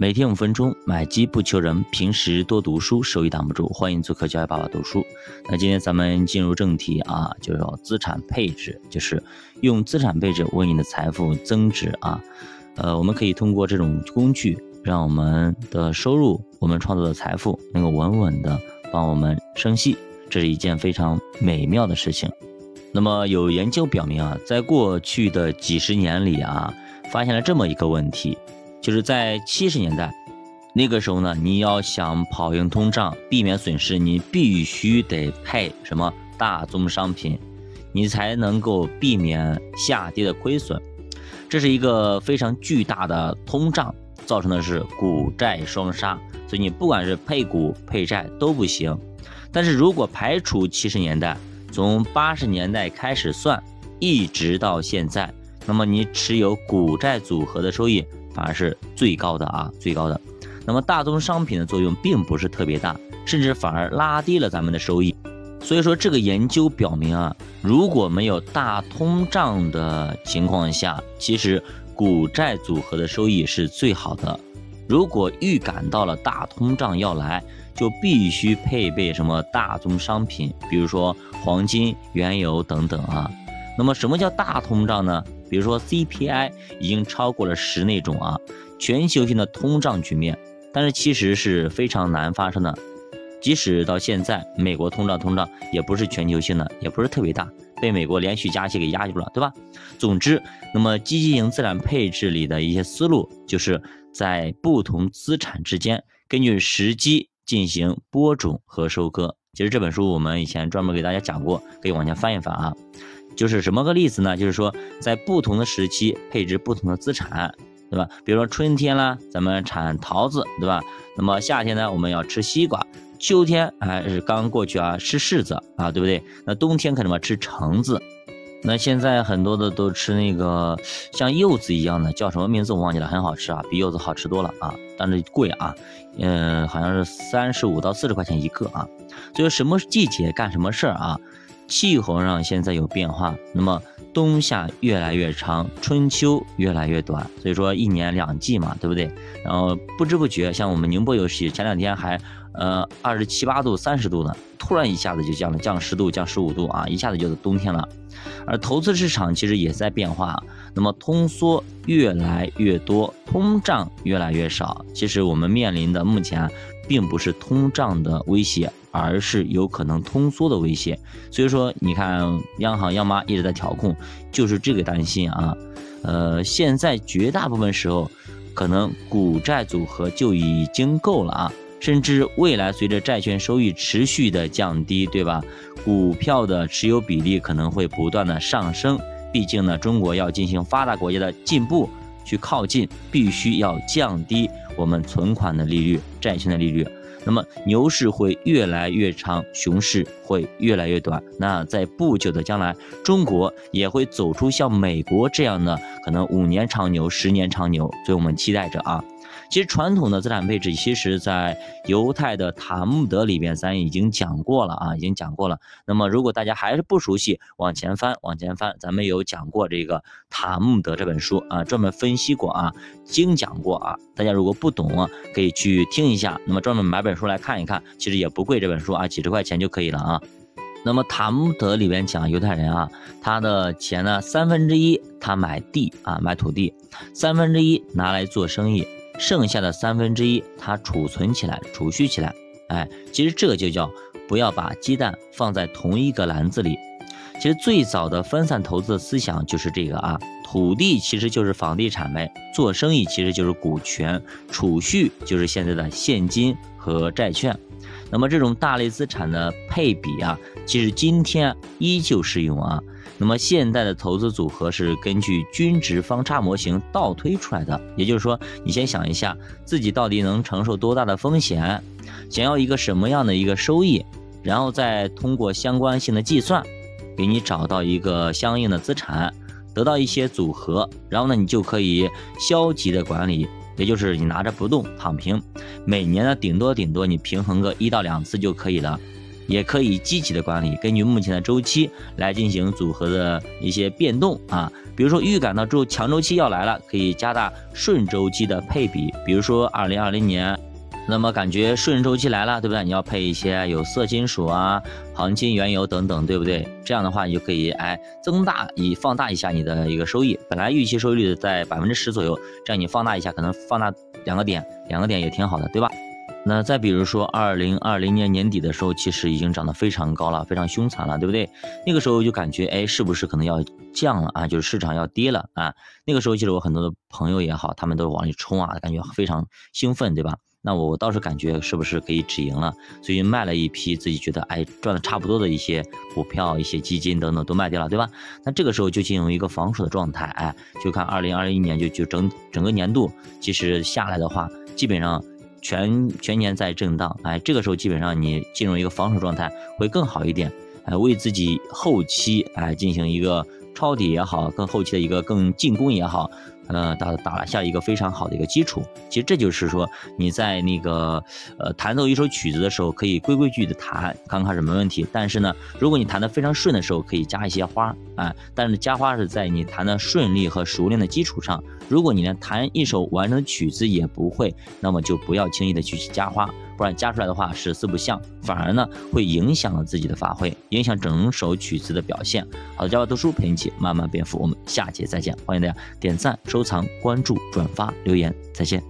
每天五分钟，买基不求人，平时多读书，收益挡不住。欢迎做客教育爸爸读书。那今天咱们进入正题啊，就是资产配置，就是用资产配置为你的财富增值啊。呃，我们可以通过这种工具，让我们的收入，我们创造的财富能够稳稳的帮我们生息，这是一件非常美妙的事情。那么有研究表明啊，在过去的几十年里啊，发现了这么一个问题。就是在七十年代，那个时候呢，你要想跑赢通胀，避免损失，你必须得配什么大宗商品，你才能够避免下跌的亏损。这是一个非常巨大的通胀造成的是股债双杀，所以你不管是配股配债都不行。但是如果排除七十年代，从八十年代开始算，一直到现在，那么你持有股债组合的收益。反而是最高的啊，最高的。那么大宗商品的作用并不是特别大，甚至反而拉低了咱们的收益。所以说，这个研究表明啊，如果没有大通胀的情况下，其实股债组合的收益是最好的。如果预感到了大通胀要来，就必须配备什么大宗商品，比如说黄金、原油等等啊。那么什么叫大通胀呢？比如说 CPI 已经超过了十那种啊，全球性的通胀局面，但是其实是非常难发生的。即使到现在，美国通胀通胀也不是全球性的，也不是特别大，被美国连续加息给压住了，对吧？总之，那么积极型资产配置里的一些思路，就是在不同资产之间根据时机进行播种和收割。其实这本书我们以前专门给大家讲过，可以往前翻一翻啊。就是什么个例子呢？就是说，在不同的时期配置不同的资产，对吧？比如说春天啦，咱们产桃子，对吧？那么夏天呢，我们要吃西瓜；秋天还是刚过去啊，吃柿子啊，对不对？那冬天可能嘛吃橙子。那现在很多的都吃那个像柚子一样的，叫什么名字我忘记了，很好吃啊，比柚子好吃多了啊，但是贵啊，嗯，好像是三十五到四十块钱一个啊。所以什么季节干什么事儿啊？气候上现在有变化，那么冬夏越来越长，春秋越来越短，所以说一年两季嘛，对不对？然后不知不觉，像我们宁波有戏，前两天还呃二十七八度、三十度呢，突然一下子就降了，降十度、降十五度啊，一下子就是冬天了。而投资市场其实也在变化，那么通缩越来越多，通胀越来越少。其实我们面临的目前并不是通胀的威胁。而是有可能通缩的威胁，所以说你看央行央妈一直在调控，就是这个担心啊。呃，现在绝大部分时候，可能股债组合就已经够了啊，甚至未来随着债券收益持续的降低，对吧？股票的持有比例可能会不断的上升，毕竟呢，中国要进行发达国家的进步去靠近，必须要降低我们存款的利率、债券的利率。那么牛市会越来越长，熊市会越来越短。那在不久的将来，中国也会走出像美国这样的可能五年长牛、十年长牛，所以我们期待着啊。其实传统的资产配置，其实在犹太的塔木德里边，咱已经讲过了啊，已经讲过了。那么如果大家还是不熟悉，往前翻，往前翻，咱们有讲过这个塔木德这本书啊，专门分析过啊，精讲过啊。大家如果不懂啊，可以去听一下。那么专门买本书来看一看，其实也不贵，这本书啊，几十块钱就可以了啊。那么塔木德里边讲犹太人啊，他的钱呢，三分之一他买地啊，买土地，三分之一拿来做生意。剩下的三分之一，它储存起来，储蓄起来。哎，其实这就叫不要把鸡蛋放在同一个篮子里。其实最早的分散投资的思想就是这个啊，土地其实就是房地产呗，做生意其实就是股权，储蓄就是现在的现金和债券。那么这种大类资产的配比啊，其实今天依旧适用啊。那么现在的投资组合是根据均值方差模型倒推出来的，也就是说，你先想一下自己到底能承受多大的风险，想要一个什么样的一个收益，然后再通过相关性的计算，给你找到一个相应的资产，得到一些组合，然后呢，你就可以消极的管理，也就是你拿着不动躺平，每年呢顶多顶多你平衡个一到两次就可以了。也可以积极的管理，根据目前的周期来进行组合的一些变动啊。比如说预感到周强周期要来了，可以加大顺周期的配比。比如说二零二零年，那么感觉顺周期来了，对不对？你要配一些有色金属啊、黄金、原油等等，对不对？这样的话，你就可以哎增大以放大一下你的一个收益。本来预期收益率在百分之十左右，这样你放大一下，可能放大两个点，两个点也挺好的，对吧？那再比如说，二零二零年年底的时候，其实已经涨得非常高了，非常凶残了，对不对？那个时候就感觉，哎，是不是可能要降了啊？就是市场要跌了啊？那个时候其实我很多的朋友也好，他们都往里冲啊，感觉非常兴奋，对吧？那我倒是感觉是不是可以止盈了？所以卖了一批自己觉得哎赚的差不多的一些股票、一些基金等等都卖掉了，对吧？那这个时候就进入一个防守的状态，哎，就看二零二一年就就整整个年度，其实下来的话，基本上。全全年在震荡，哎，这个时候基本上你进入一个防守状态会更好一点，哎，为自己后期哎进行一个抄底也好，更后期的一个更进攻也好。呃，打打下一个非常好的一个基础。其实这就是说，你在那个呃弹奏一首曲子的时候，可以规规矩矩的弹，刚开始没问题。但是呢，如果你弹得非常顺的时候，可以加一些花啊。但是加花是在你弹的顺利和熟练的基础上。如果你连弹一首完整的曲子也不会，那么就不要轻易的去加花。不然加出来的话是四不像，反而呢会影响了自己的发挥，影响整首曲子的表现。好的，教我读书陪你一起慢慢变富，我们下节再见，欢迎大家点赞收、收藏、关注、转发、留言，再见。